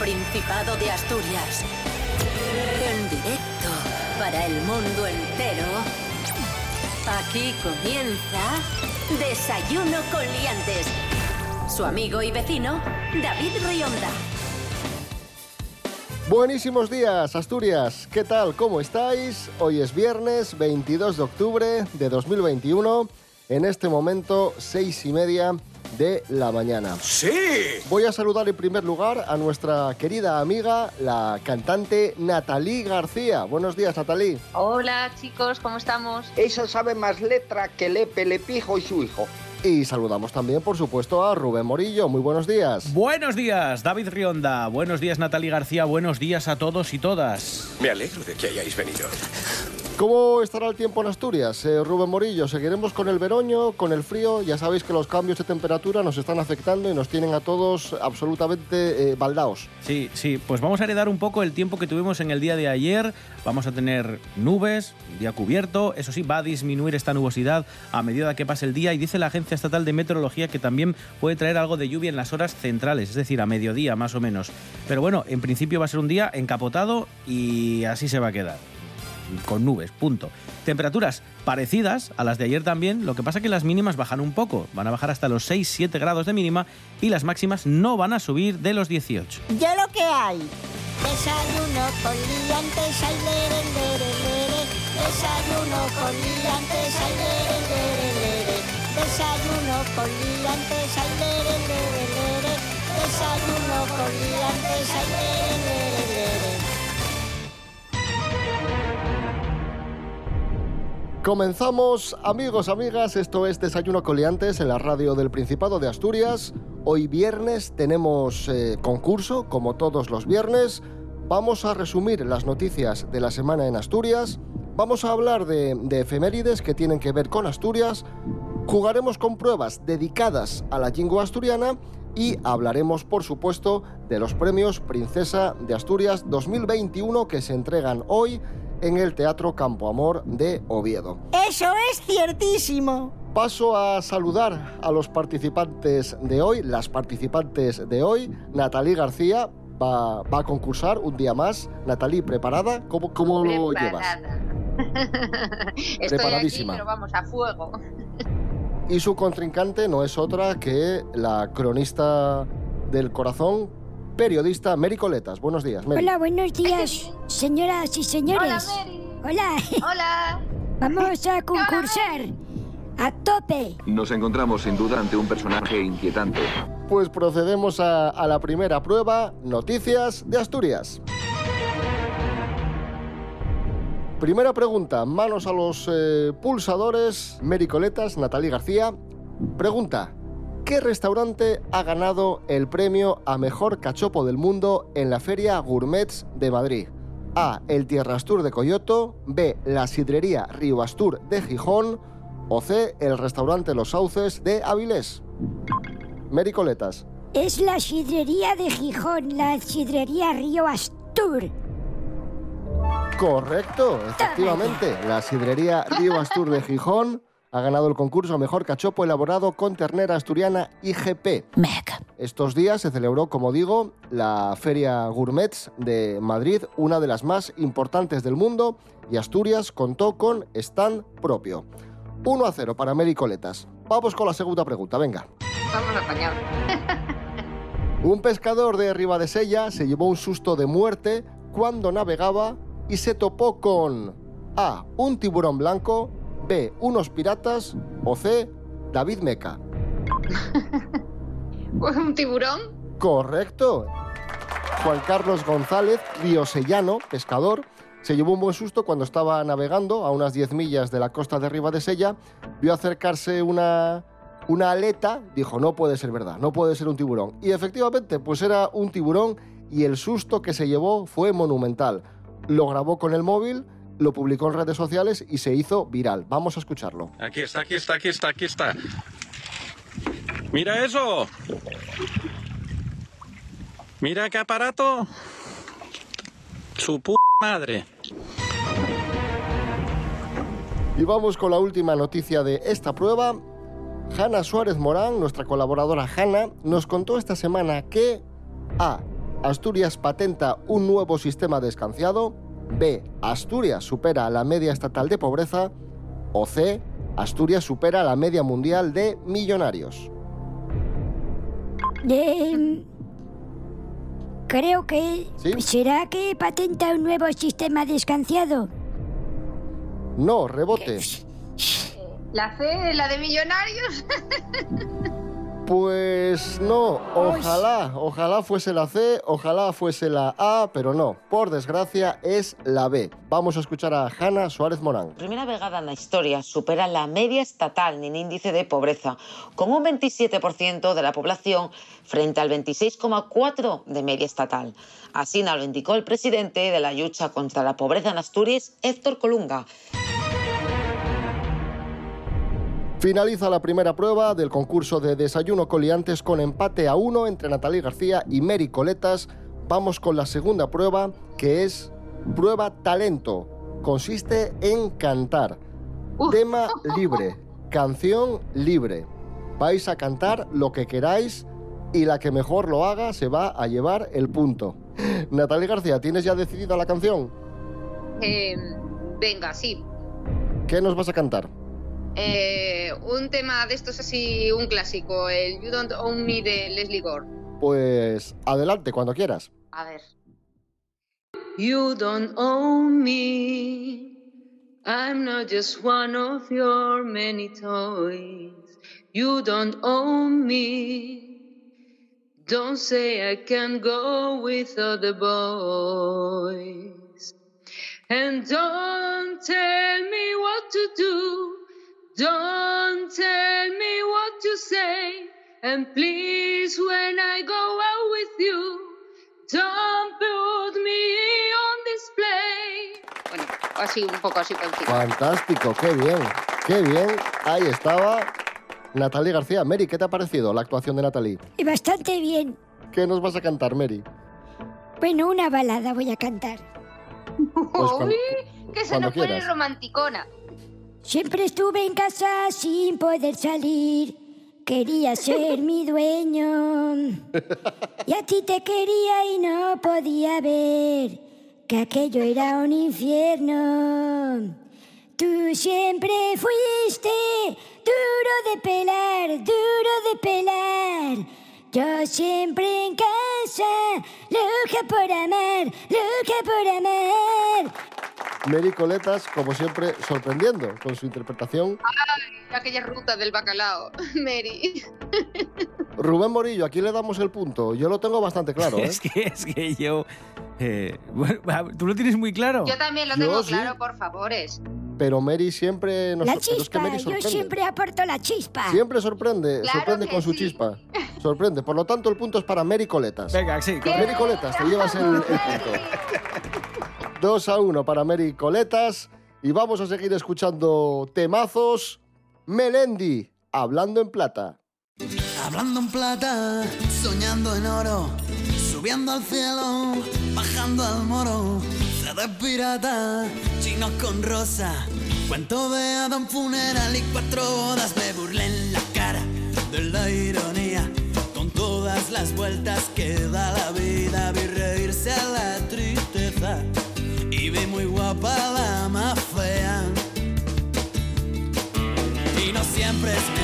Principado de Asturias. En directo para el mundo entero. Aquí comienza Desayuno con Liantes. Su amigo y vecino, David Rionda. Buenísimos días, Asturias. ¿Qué tal? ¿Cómo estáis? Hoy es viernes 22 de octubre de 2021. En este momento, seis y media de la mañana. ¡Sí! Voy a saludar en primer lugar a nuestra querida amiga, la cantante Natalí García. Buenos días, Natalí. Hola chicos, ¿cómo estamos? Eso sabe más letra que Lepe, Lepijo y su hijo. Y saludamos también, por supuesto, a Rubén Morillo. Muy buenos días. Buenos días, David Rionda. Buenos días, Natalie García. Buenos días a todos y todas. Me alegro de que hayáis venido. ¿Cómo estará el tiempo en Asturias? Eh, Rubén Morillo, ¿seguiremos con el veroño, con el frío? Ya sabéis que los cambios de temperatura nos están afectando y nos tienen a todos absolutamente eh, baldaos. Sí, sí, pues vamos a heredar un poco el tiempo que tuvimos en el día de ayer. Vamos a tener nubes, día cubierto. Eso sí, va a disminuir esta nubosidad a medida que pase el día y dice la Agencia Estatal de Meteorología que también puede traer algo de lluvia en las horas centrales, es decir, a mediodía más o menos. Pero bueno, en principio va a ser un día encapotado y así se va a quedar con nubes, punto. Temperaturas parecidas a las de ayer también, lo que pasa que las mínimas bajan un poco, van a bajar hasta los 6-7 grados de mínima y las máximas no van a subir de los 18. Ya lo que hay. Desayuno con liantes, ay, lere, lere, lere. Desayuno con liantes, ay, lere, lere, lere. Desayuno con liantes, ay, lere, lere, lere. Desayuno con liantes, ay, lere. Comenzamos, amigos, amigas, esto es Desayuno Coliantes en la radio del Principado de Asturias. Hoy viernes tenemos eh, concurso, como todos los viernes. Vamos a resumir las noticias de la semana en Asturias. Vamos a hablar de, de efemérides que tienen que ver con Asturias. Jugaremos con pruebas dedicadas a la lengua asturiana y hablaremos, por supuesto, de los premios Princesa de Asturias 2021 que se entregan hoy en el Teatro Campo Amor de Oviedo. Eso es ciertísimo. Paso a saludar a los participantes de hoy, las participantes de hoy. Natalí García va, va a concursar un día más. Natalí, ¿preparada? ¿Cómo, cómo lo llevas? Estoy Preparadísima. aquí, pero vamos, a fuego. Y su contrincante no es otra que la cronista del corazón, periodista Mary Coletas. Buenos días, Mary. Hola, buenos días, señoras y señores. Hola, Mary. Hola. Hola. Vamos a concursar. A tope. Nos encontramos sin duda ante un personaje inquietante. Pues procedemos a, a la primera prueba, noticias de Asturias. Primera pregunta, manos a los eh, pulsadores, Mary Coletas, Natalie García. Pregunta, ¿qué restaurante ha ganado el premio a mejor cachopo del mundo en la Feria Gourmets de Madrid? A. El Tierrastur de Coyoto, B. La Sidrería Río Astur de Gijón o C. El restaurante Los Sauces de Avilés. Mary Coletas. Es la sidrería de Gijón, la sidrería Río Astur. Correcto, efectivamente. La sidrería Río Astur de Gijón ha ganado el concurso a Mejor Cachopo elaborado con ternera asturiana IGP. Mec. Estos días se celebró, como digo, la Feria Gourmets de Madrid, una de las más importantes del mundo, y Asturias contó con stand propio. 1 a 0 para Mary Coletas. Vamos con la segunda pregunta, venga. Vamos apañados. Un pescador de Ribadesella se llevó un susto de muerte cuando navegaba y se topó con A. Un tiburón blanco, B. Unos piratas o C. David Meca. Un tiburón. Correcto. Juan Carlos González, riosellano, pescador, se llevó un buen susto cuando estaba navegando a unas 10 millas de la costa de Ribadesella, vio acercarse una, una aleta, dijo, no puede ser verdad, no puede ser un tiburón. Y efectivamente, pues era un tiburón y el susto que se llevó fue monumental. Lo grabó con el móvil, lo publicó en redes sociales y se hizo viral. Vamos a escucharlo. Aquí está, aquí está, aquí está, aquí está. Mira eso. Mira qué aparato. Su p madre. Y vamos con la última noticia de esta prueba. Hanna Suárez Morán, nuestra colaboradora Hanna, nos contó esta semana que A. Asturias patenta un nuevo sistema de escanciado. B. Asturias supera la media estatal de pobreza. O C. Asturias supera la media mundial de millonarios. Em, creo que... ¿Sí? ¿Será que patenta un nuevo sistema de escanciado? No, rebote. La C, la de millonarios. Pues no, ojalá, ojalá fuese la C, ojalá fuese la A, pero no, por desgracia es la B. Vamos a escuchar a Hanna Suárez Morán. Primera vegada en la historia supera la media estatal en índice de pobreza, con un 27% de la población frente al 26,4% de media estatal. Así nos lo indicó el presidente de la lucha contra la pobreza en Asturias, Héctor Colunga. Finaliza la primera prueba del concurso de desayuno coliantes con empate a uno entre Natalie García y Mary Coletas. Vamos con la segunda prueba, que es prueba talento. Consiste en cantar. Tema libre, canción libre. Vais a cantar lo que queráis y la que mejor lo haga se va a llevar el punto. Natalie García, ¿tienes ya decidida la canción? Eh, venga, sí. ¿Qué nos vas a cantar? Eh, un tema de estos así, un clásico, el You Don't Own Me de Leslie Gore. Pues adelante, cuando quieras. A ver. You don't own me. I'm not just one of your many toys. You don't own me. Don't say I can go with other boys. And don't tell me what to do. Don't tell me what to say. And please, when I go out with you, don't put me on display. Bueno, así, un poco así por. Fantástico, qué bien, qué bien. Ahí estaba Natalie García. Mary, ¿qué te ha parecido la actuación de Natalie? Y Bastante bien. ¿Qué nos vas a cantar, Mary? Bueno, una balada voy a cantar. Pues cuando- Uy, que se nos pone romanticona. Siempre estuve en casa sin poder salir. Quería ser mi dueño. Y a ti te quería y no podía ver que aquello era un infierno. Tú siempre fuiste duro de pelar, duro de pelar. Yo siempre en casa, loca por amar, loca por amar. Mary Coletas, como siempre, sorprendiendo con su interpretación. Ay, aquella ruta del bacalao, Mary. Rubén Morillo, aquí le damos el punto. Yo lo tengo bastante claro, ¿eh? Es que, es que yo... eh, bueno, ¿Tú lo tienes muy claro? Yo también lo Yo tengo sí. claro, por favores. Pero Mary siempre nos La es que chispa, Mary yo siempre aporto la chispa. Siempre sorprende, Claro sorprende con su chispa. Sorprende. Por lo tanto, el punto es para Mary Coletas. Venga, sí. Con Mary Coletas te llevas el, el punto. 2 a 1 para Mary Coletas. Y vamos a seguir escuchando temazos. Melendi, hablando en plata. Hablando en plata, soñando en oro, subiendo al cielo, bajando al moro, de pirata, chinos con rosa, cuento de Adam funeral y cuatro bodas, me burlé en la cara de la ironía, con todas las vueltas que da la vida, vi reírse a la muy guapa la más fea. Y no siempre es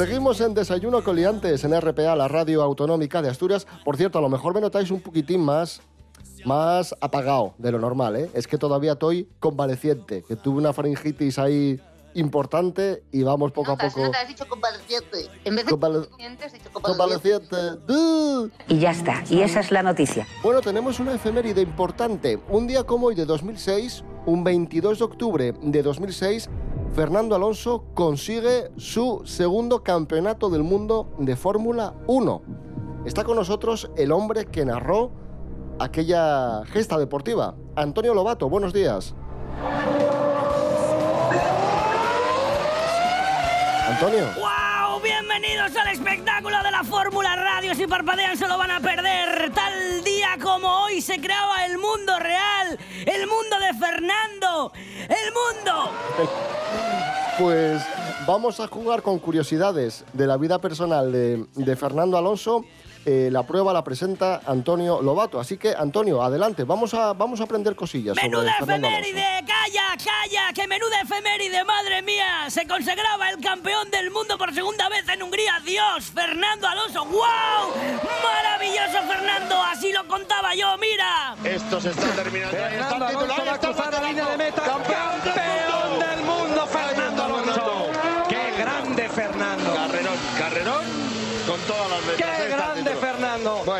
Seguimos en Desayuno Coliantes en RPA, la radio autonómica de Asturias. Por cierto, a lo mejor me notáis un poquitín más, más apagado de lo normal, ¿eh? Es que todavía estoy convaleciente, que tuve una faringitis ahí importante y vamos poco a poco. notas, has dicho convaleciente. En vez de Convale- convaleciente, has dicho convaleciente. Convaleciente. ¡Du! Y ya está, y esa es la noticia. Bueno, tenemos una efeméride importante. Un día como hoy de 2006, un 22 de octubre de 2006, Fernando Alonso consigue su segundo campeonato del mundo de Fórmula 1. Está con nosotros el hombre que narró aquella gesta deportiva, Antonio Lobato. Buenos días. Antonio. ¡Wow! Bienvenidos al espectáculo de la Fórmula Radio. Si parpadean se lo van a perder. Tal día como hoy se creaba el mundo real. El mundo de Fernando. El mundo. Pues vamos a jugar con curiosidades de la vida personal de, de Fernando Alonso. Eh, la prueba la presenta Antonio Lobato. Así que, Antonio, adelante, vamos a, vamos a aprender cosillas Menuda Alonso. efeméride. Calla, calla. Que menuda efeméride. Madre mía. Se consagraba el campeón del mundo por segunda vez en Hungría. Dios. Fernando Alonso. ¡Wow! Maravilloso Fernando. Así lo contaba yo. Mira. Esto se está terminando. Fernando Alonso va a cruzar la línea de meta. Campeón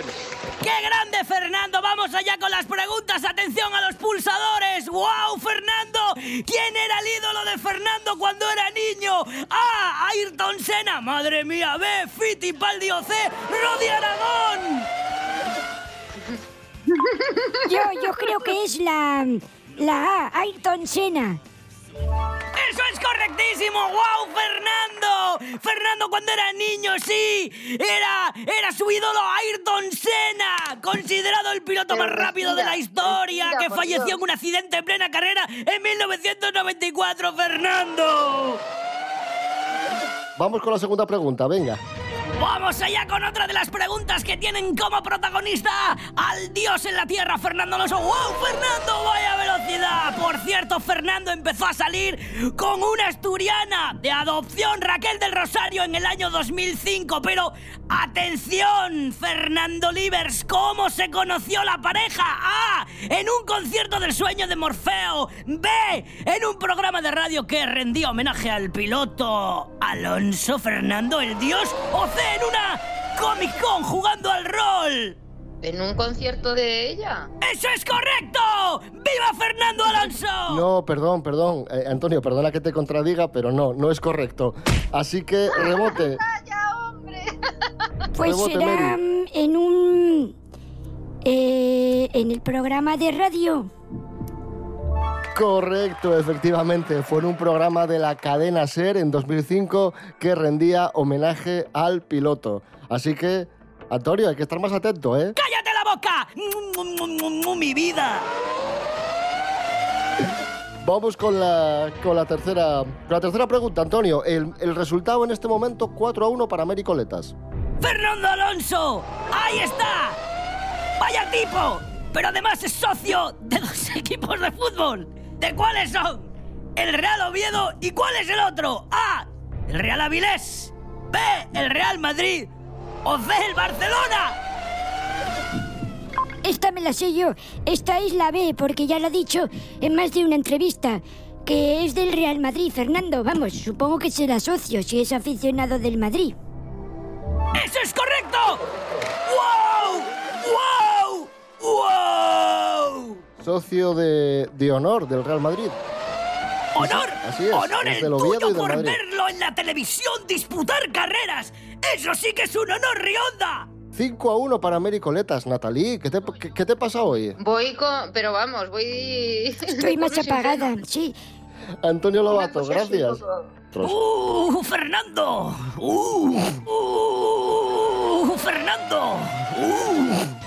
Bueno, ¡Qué grande, Fernando! Vamos allá con las preguntas. ¡Atención a los pulsadores! ¡Wow, Fernando! ¿Quién era el ídolo de Fernando cuando era niño? ¡A. Ayrton Senna! ¡Madre mía! B. Fittipaldi o C. Rodi Aragón. Yo, yo creo que es la, la A, Ayrton Senna. ¡Eso es correctísimo! ¡Wow, Fernando! Fernando cuando era niño, sí. Era, era su ídolo Ayrton Senna, considerado el piloto Pero más rápido de la historia, respira, que falleció Dios. en un accidente en plena carrera en 1994, Fernando. Vamos con la segunda pregunta, venga. Vamos allá con otra de las preguntas que tienen como protagonista al dios en la tierra, Fernando Alonso. ¡Wow, Fernando! ¡Vaya velocidad! Por cierto, Fernando empezó a salir con una asturiana de adopción, Raquel del Rosario, en el año 2005. Pero, atención, Fernando Livers, ¿cómo se conoció la pareja? A. En un concierto del sueño de Morfeo. B. En un programa de radio que rendía homenaje al piloto Alonso Fernando el Dios. O C. En una Comic Con jugando al rol. ¿En un concierto de ella? ¡Eso es correcto! ¡Viva Fernando Alonso! No, perdón, perdón. Eh, Antonio, perdona que te contradiga, pero no, no es correcto. Así que rebote. Pues Rebote, será Mary. en un... eh, en el programa de radio. Correcto, efectivamente. Fue en un programa de la cadena Ser en 2005 que rendía homenaje al piloto. Así que, Antonio, hay que estar más atento, ¿eh? ¡Cállate la boca! ¡Mm, mm, mm, ¡Mi vida! Vamos con la, con la, tercera, con la tercera pregunta, Antonio. El, el resultado en este momento 4 a 1 para Méricoletas. ¡Fernando Alonso! ¡Ahí está! ¡Vaya tipo! Pero además es socio de dos equipos de fútbol. ¿De cuáles son? El Real Oviedo y ¿cuál es el otro? A. El Real Avilés. B. El Real Madrid. O C. El Barcelona. Esta me la sé yo. Esta es la B, porque ya lo ha dicho en más de una entrevista. Que es del Real Madrid, Fernando. Vamos, supongo que será socio si es aficionado del Madrid. ¡Eso es correcto! ¡Wow! ¡Wow! ¡Wow! Socio de, de honor del Real Madrid. ¡Honor! Así es, ¡Honor es el tuyo por Madrid. verlo en la televisión disputar carreras! ¡Eso sí que es un honor, Rionda! 5 a 1 para Méricoletas. Natalie, ¿qué te, qué, qué te pasa hoy? Voy con... Pero vamos, voy... Estoy más apagada, sí. Antonio Lobato, gracias. ¡Uh, Fernando! ¡Uh, uh, Fernando! ¡Uh!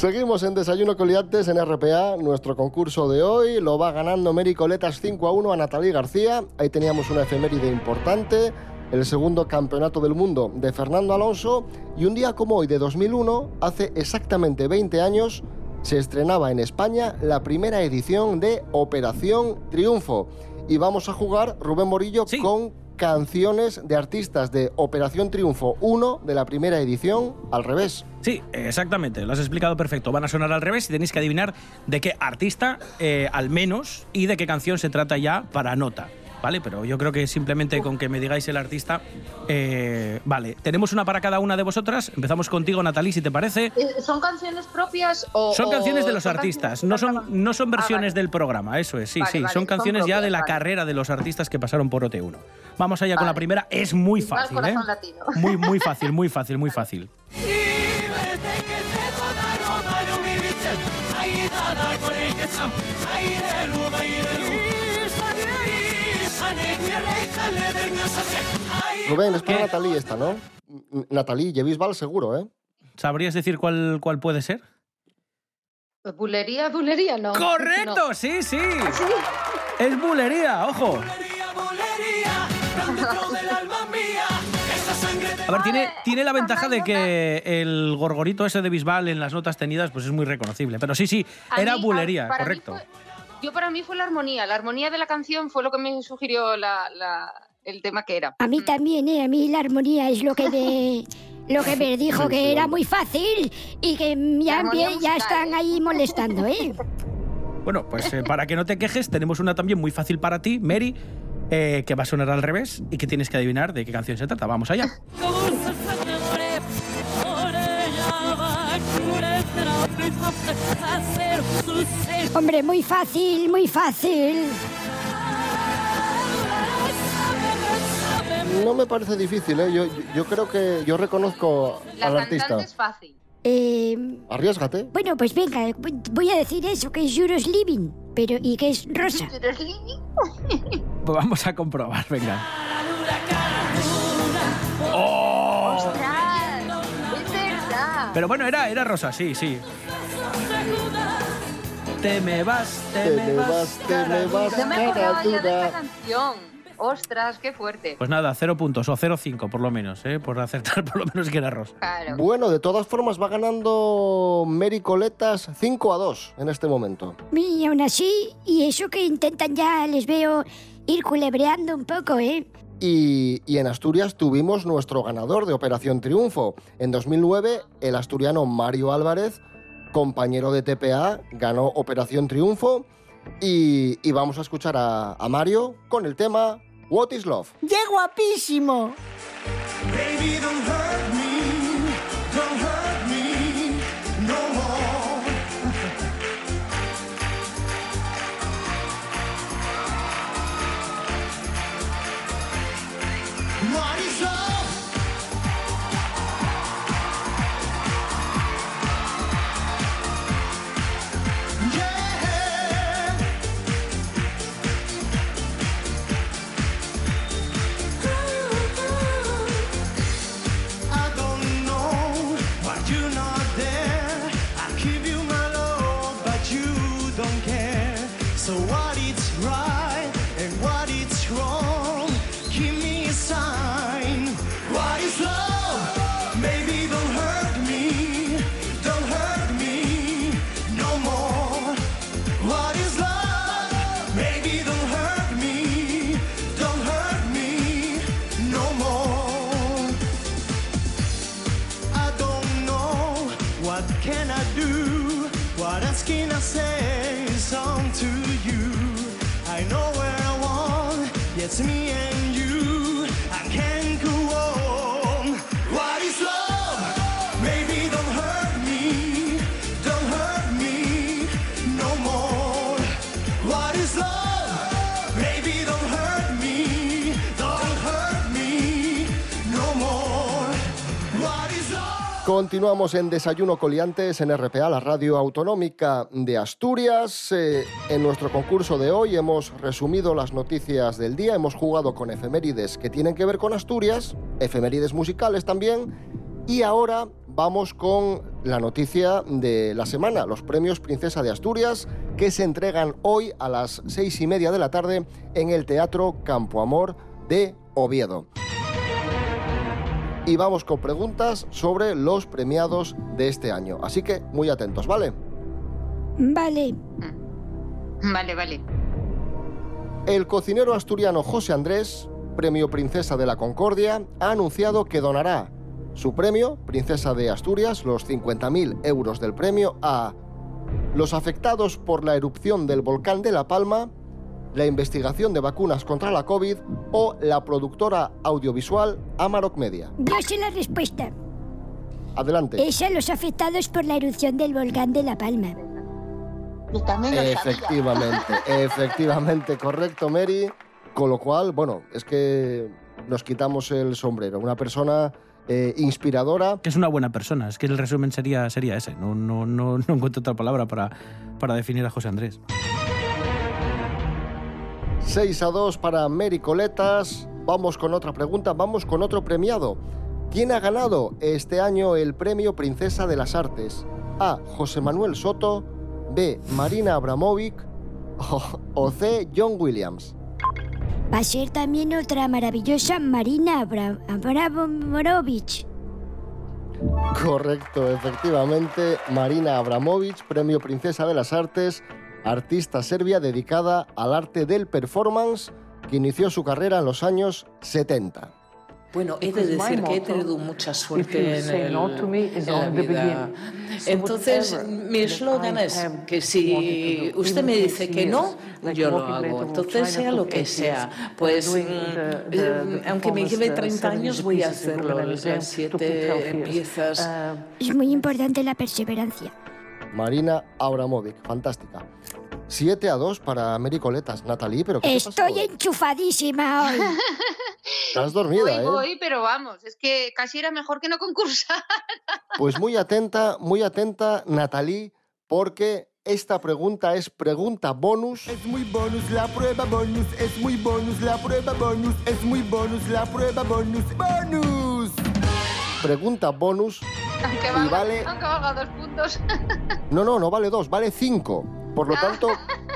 Seguimos en Desayuno Coliantes en RPA. Nuestro concurso de hoy lo va ganando Méricoletas 5 a 1 a Natalie García. Ahí teníamos una efeméride importante. El segundo campeonato del mundo de Fernando Alonso. Y un día como hoy de 2001, hace exactamente 20 años, se estrenaba en España la primera edición de Operación Triunfo. Y vamos a jugar, Rubén Morillo, con canciones de artistas de Operación Triunfo 1 de la primera edición al revés. Sí, exactamente, lo has explicado perfecto. Van a sonar al revés y tenéis que adivinar de qué artista, eh, al menos, y de qué canción se trata ya para nota. ¿Vale? Pero yo creo que simplemente con que me digáis el artista. eh, vale, tenemos una para cada una de vosotras. Empezamos contigo, Natalie, si te parece. Eh, ¿Son canciones propias o...? Son canciones de los artistas, no son, no son versiones Ah, vale. del programa, eso es, sí, Vale, sí, vale, son son canciones ya de la carrera de los artistas que pasaron por OT1. Vamos allá con la primera, es muy fácil, ¿eh? latino. Muy, muy fácil, muy fácil, muy fácil. Rubén, es para. Natalie esta, ¿no? Natalie, Bisbal seguro, ¿eh? ¿Sabrías decir cuál, cuál puede ser? ¿Bulería, bulería? No. ¡Correcto! No. Sí, sí. Es bulería, ojo. A ver, tiene, tiene la ventaja de que el gorgorito ese de Bisbal en las notas tenidas pues es muy reconocible. Pero sí, sí, A era mí, bulería, correcto. fue- yo para mí fue la armonía. La armonía de la canción fue lo que me sugirió la- la- el tema que era. A mí también, ¿eh? A mí la armonía es lo que me, lo que me dijo que era muy fácil y que ya, ya están ahí molestando, ¿eh? Bueno, pues eh, para que no te quejes, tenemos una también muy fácil para ti, Mary, eh, que va a sonar al revés y que tienes que adivinar de qué canción se trata. Vamos allá. Hombre, muy fácil, muy fácil. No me parece difícil, ¿eh? Yo, yo creo que yo reconozco La al cantante artista. es fácil. Eh, Arriesgate. bueno, pues venga, voy a decir eso, que es Euros Living, pero y que es rosa. Pues vamos a comprobar, venga. ¡Ostras! Es verdad. Pero bueno, era, era rosa, sí, sí. Te me vas, te, Te me me vas, vas, te cara me vas, dura. No me cara acordaba ya de dura. esta canción. ¡Ostras, qué fuerte! Pues nada, cero puntos o 0,5 por lo menos, ¿eh? Por acertar por lo menos que era rosa. Claro. Bueno, de todas formas va ganando Mary Coletas 5 a 2 en este momento. Y aún así, y eso que intentan ya, les veo ir culebreando un poco, ¿eh? Y, y en Asturias tuvimos nuestro ganador de Operación Triunfo. En 2009, el asturiano Mario Álvarez, compañero de TPA, ganó Operación Triunfo. Y, y vamos a escuchar a, a Mario con el tema What is Love. ¡Qué guapísimo! Baby, don't hurt me, don't hurt me no more. What can I say? Song to you. I know where I want. Me and you. I can't Continuamos en Desayuno Coliantes en RPA, la radio autonómica de Asturias. Eh, en nuestro concurso de hoy hemos resumido las noticias del día, hemos jugado con efemérides que tienen que ver con Asturias, efemérides musicales también, y ahora vamos con la noticia de la semana, los premios Princesa de Asturias, que se entregan hoy a las seis y media de la tarde en el Teatro Campo Amor de Oviedo y vamos con preguntas sobre los premiados de este año. Así que muy atentos, ¿vale? Vale. Vale, vale. El cocinero asturiano José Andrés Premio Princesa de la Concordia, ha anunciado que donará su premio, Princesa de Asturias, los 50.000 euros del premio, a los afectados por la erupción del volcán de La Palma, la investigación de vacunas contra la COVID o la productora audiovisual Amarok Media. Yo sé la respuesta. Adelante. Es a los afectados por la erupción del volcán de La Palma. Yo también lo sabía. Efectivamente, efectivamente, correcto, Mary. Con lo cual, bueno, es que nos quitamos el sombrero. Una persona eh, inspiradora. Que es una buena persona. Es que el resumen sería, sería ese. No, no, no, no encuentro otra palabra para, para definir a José Andrés. 6 a 2 para Mary Coletas. Vamos con otra pregunta, vamos con otro premiado. ¿Quién ha ganado este año el premio Princesa de las Artes? A. José Manuel Soto. B. Marina Abramovic. O, o C. John Williams. Va a ser también otra maravillosa Marina Abra- Abramovich. Correcto, efectivamente. Marina Abramovic, premio Princesa de las Artes, artista serbia dedicada al arte del performance, que inició su carrera en los años 70. Bueno, he de decir que he tenido mucha suerte en, el- en la vida. Entonces, mi eslogan es que si usted me dice que no, yo lo hago. Entonces, sea lo que sea. Pues, mm, eh, aunque me lleve 30 años, voy a hacerlo. Las siete piezas. Es muy importante la perseverancia. Marina Abramovic, fantástica. 7 a 2 para Mary Coletas. Natalie, pero ¿qué te pasa Estoy hoy? enchufadísima hoy. Estás dormida, Voy, ¿eh? voy, pero vamos, es que casi era mejor que no concursar. Pues muy atenta, muy atenta, Natalie, porque esta pregunta es pregunta bonus. Es muy bonus la prueba bonus, es muy bonus la prueba bonus, es muy bonus la prueba bonus, bonus. Pregunta bonus. Aunque Y valga, vale- aunque valga dos puntos. No, no, no vale dos, vale cinco. Por lo tanto,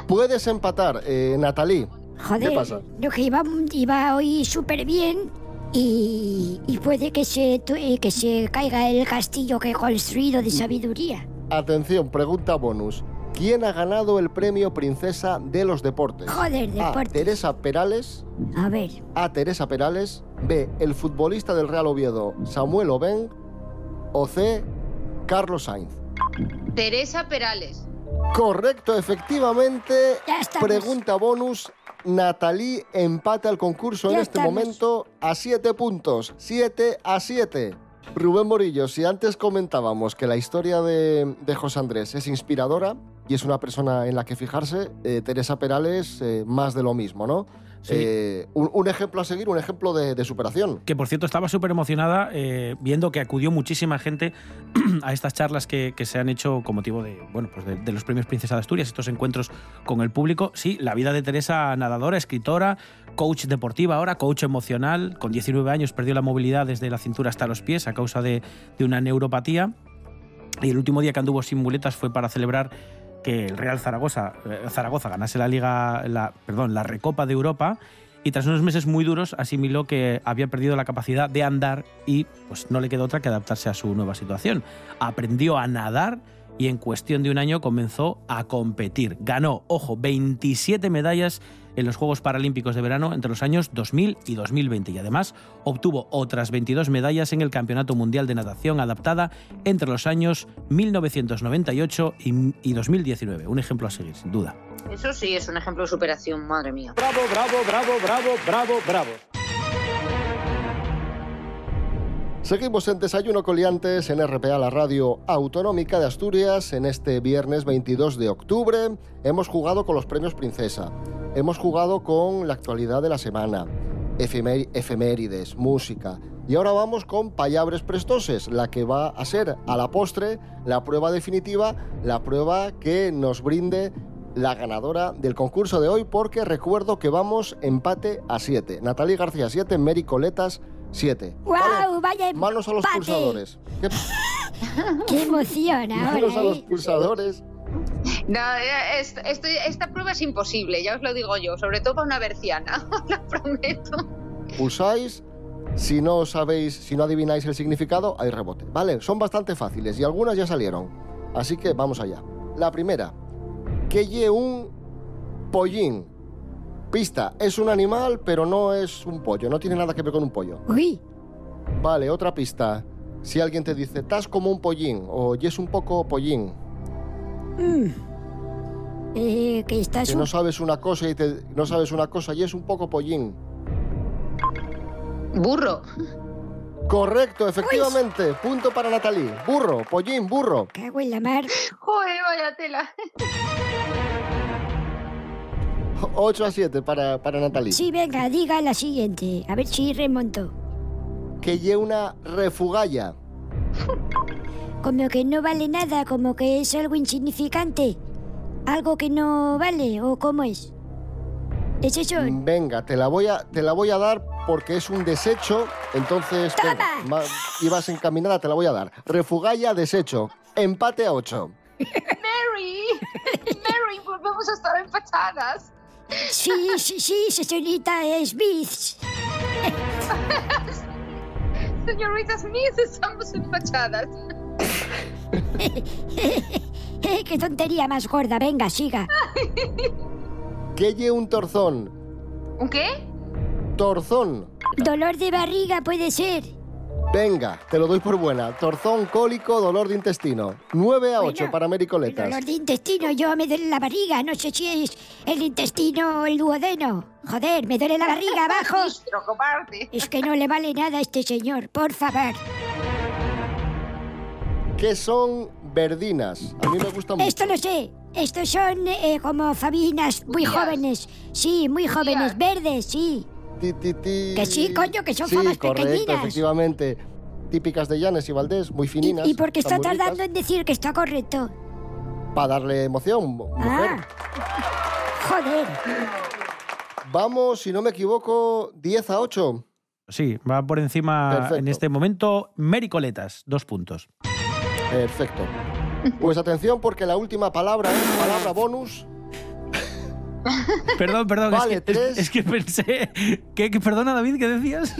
puedes empatar, eh, Natalie. Joder, ¿Qué pasa? lo que iba, iba hoy súper bien y, y puede que se, eh, que se caiga el castillo que he construido de sabiduría. Atención, pregunta bonus. ¿Quién ha ganado el premio Princesa de los Deportes? Joder, A. deportes. Teresa Perales. A ver, A. Teresa Perales. B. El futbolista del Real Oviedo, Samuel Oben. O C. Carlos Sainz. Teresa Perales. Correcto, efectivamente. Ya estamos. Pregunta bonus. Natalie empata el concurso en este estamos. momento a 7 puntos. 7 a 7. Rubén Morillo, si antes comentábamos que la historia de, de José Andrés es inspiradora y es una persona en la que fijarse, eh, Teresa Perales, eh, más de lo mismo, ¿no? Sí. Eh, un, un ejemplo a seguir, un ejemplo de, de superación. Que por cierto estaba súper emocionada eh, viendo que acudió muchísima gente a estas charlas que, que se han hecho con motivo de, bueno, pues de, de los premios Princesa de Asturias, estos encuentros con el público. Sí, la vida de Teresa, nadadora, escritora, coach deportiva ahora, coach emocional. Con 19 años perdió la movilidad desde la cintura hasta los pies a causa de, de una neuropatía. Y el último día que anduvo sin muletas fue para celebrar que el Real Zaragoza, eh, Zaragoza ganase la Liga, la, perdón, la Recopa de Europa y tras unos meses muy duros asimiló que había perdido la capacidad de andar y pues no le quedó otra que adaptarse a su nueva situación. Aprendió a nadar y en cuestión de un año comenzó a competir. Ganó, ojo, 27 medallas en los Juegos Paralímpicos de Verano entre los años 2000 y 2020 y además obtuvo otras 22 medallas en el Campeonato Mundial de Natación Adaptada entre los años 1998 y, y 2019. Un ejemplo a seguir, sin duda. Eso sí es un ejemplo de superación, madre mía. Bravo, bravo, bravo, bravo, bravo, bravo. Seguimos en Desayuno Coliantes en RPA, la radio autonómica de Asturias. En este viernes 22 de octubre hemos jugado con los premios Princesa. Hemos jugado con la actualidad de la semana, efemérides, música. Y ahora vamos con Payabres Prestoses, la que va a ser a la postre la prueba definitiva, la prueba que nos brinde la ganadora del concurso de hoy, porque recuerdo que vamos empate a 7. Natalie García 7, Mary Coletas 7. ¡Guau! Vaya Manos a los pulsadores. ¿Qué- ¡Qué emoción Manos a ahora! los ¿eh? pulsadores. No, eh, es- estoy- esta prueba es imposible, ya os lo digo yo, sobre todo para una berciana, os lo prometo. Pulsáis. Si no sabéis, si no adivináis el significado, hay rebote. Vale, son bastante fáciles y algunas ya salieron. Así que vamos allá. La primera. Que lle un pollín. Pista, es un animal, pero no es un pollo, no tiene nada que ver con un pollo. Uy, Vale, otra pista. Si alguien te dice, estás como un pollín, o y es un poco pollín, mm. Eh, que estás... que un- no sabes una cosa y te, no sabes una cosa y es un poco pollín. Burro. Correcto, efectivamente. Punto para Natalie. Burro, pollín, burro. Cago en la mar. Joder, vaya tela. 8 a 7 para, para Natalie. Sí, venga, diga la siguiente. A ver si remonto. Que lleva una refugalla. Como que no vale nada, como que es algo insignificante. Algo que no vale, ¿o cómo es? ¿Es eso? Venga, te la voy a, te la voy a dar porque es un desecho. Entonces, venga, ma- ibas encaminada, te la voy a dar. Refugalla, desecho. Empate a 8. Mary. Mary, volvemos a estar empatadas. Sí, sí, sí, señorita Smith. Señorita Smith, estamos empachadas. ¡Qué tontería más gorda! Venga, siga. Que lleva un torzón. ¿Un qué? Torzón. Dolor de barriga puede ser. Venga, te lo doy por buena. Torzón, cólico, dolor de intestino. 9 a 8 Bueno, para Mericoletas. Dolor de intestino, yo me duele la barriga. No sé si es el intestino o el duodeno. Joder, me duele la barriga abajo. Es que no le vale nada a este señor, por favor. ¿Qué son verdinas? A mí me gusta mucho. Esto lo sé. Estos son eh, como fabinas muy jóvenes. Sí, muy jóvenes. Verdes, sí. Ti, ti, ti. Que sí, coño, que son Sí, fabas correcto, pequeñinas. efectivamente. Típicas de Llanes y Valdés, muy fininas. ¿Y por qué está tardando en decir que está correcto? Para darle emoción, mujer. Ah, joder. Vamos, si no me equivoco, 10 a 8. Sí, va por encima Perfecto. en este momento Mericoletas, dos puntos. Perfecto. Pues atención porque la última palabra es palabra bonus. Perdón, perdón, Vale, es, que, es- es que pensé... ¿Qué, qué- perdona, David, ¿qué decías?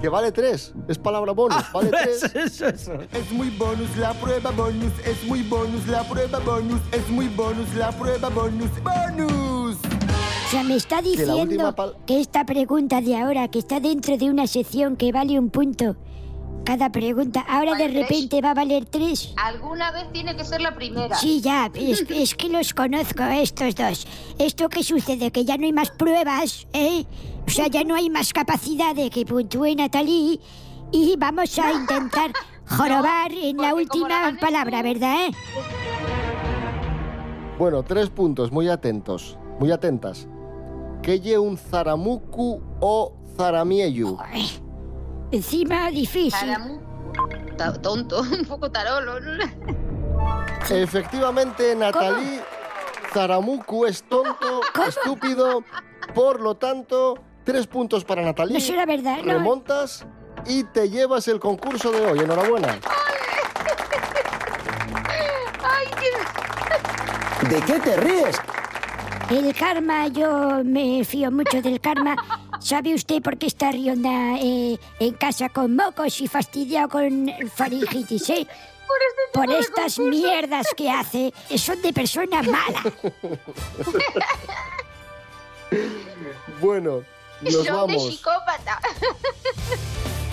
Que vale 3. Es palabra bonus, vale 3. Eso, eso. Es muy bonus, la prueba bonus, es muy bonus, la prueba bonus, es muy bonus, la prueba bonus, bonus. O sea, me está Que la diciendo pal- que esta pregunta de ahora, que está dentro de una sección que vale un punto, cada pregunta, ahora de tres. repente va a valer tres. Alguna vez tiene que ser la primera. Sí, ya, es, es que los conozco a estos dos. ¿Esto qué sucede? ¿Que ya no hay más pruebas? ¿Eh? O sea, ya no hay más capacidad de que puntúe Natalie y vamos a intentar jorobar en la última palabra, ¿verdad? eh? Bueno, tres puntos, muy atentos, muy atentas. Que lleva un zaramuku o zaramieyu. Encima difícil. Tonto, un poco tarolo. Efectivamente, Natalie, zaramuku es tonto, estúpido. Por lo tanto, tres puntos para Natalie. No será verdad, no. Remontas y te llevas el concurso de hoy. Enhorabuena. Ay, qué... ¿De qué te ríes? El karma, yo me fío mucho del karma. ¿Sabe usted por qué está Rionda eh, en casa con mocos y fastidiado con faringitis, eh? Por estas mierdas que hace. Son de persona mala. Bueno, nos Son de vamos. psicópata.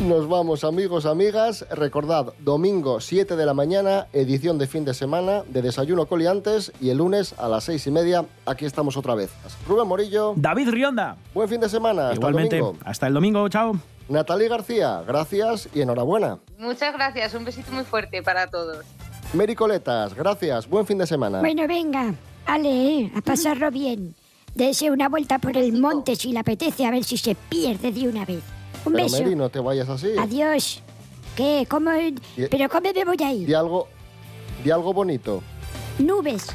Nos vamos, amigos, amigas. Recordad, domingo 7 de la mañana, edición de fin de semana de Desayuno Coliantes y el lunes a las seis y media, aquí estamos otra vez. Rubén Morillo. David Rionda. Buen fin de semana. Hasta Igualmente, el domingo. hasta el domingo, chao. Natalie García, gracias y enhorabuena. Muchas gracias, un besito muy fuerte para todos. Mary Coletas, gracias. Buen fin de semana. Bueno, venga. Ale, eh, a pasarlo bien. Dese una vuelta por el monte si le apetece, a ver si se pierde de una vez. Un Pero beso. Mary, no te vayas así. Adiós. ¿Qué? ¿Cómo? ¿Pero cómo me voy a ir? Di algo, di algo bonito. Nubes.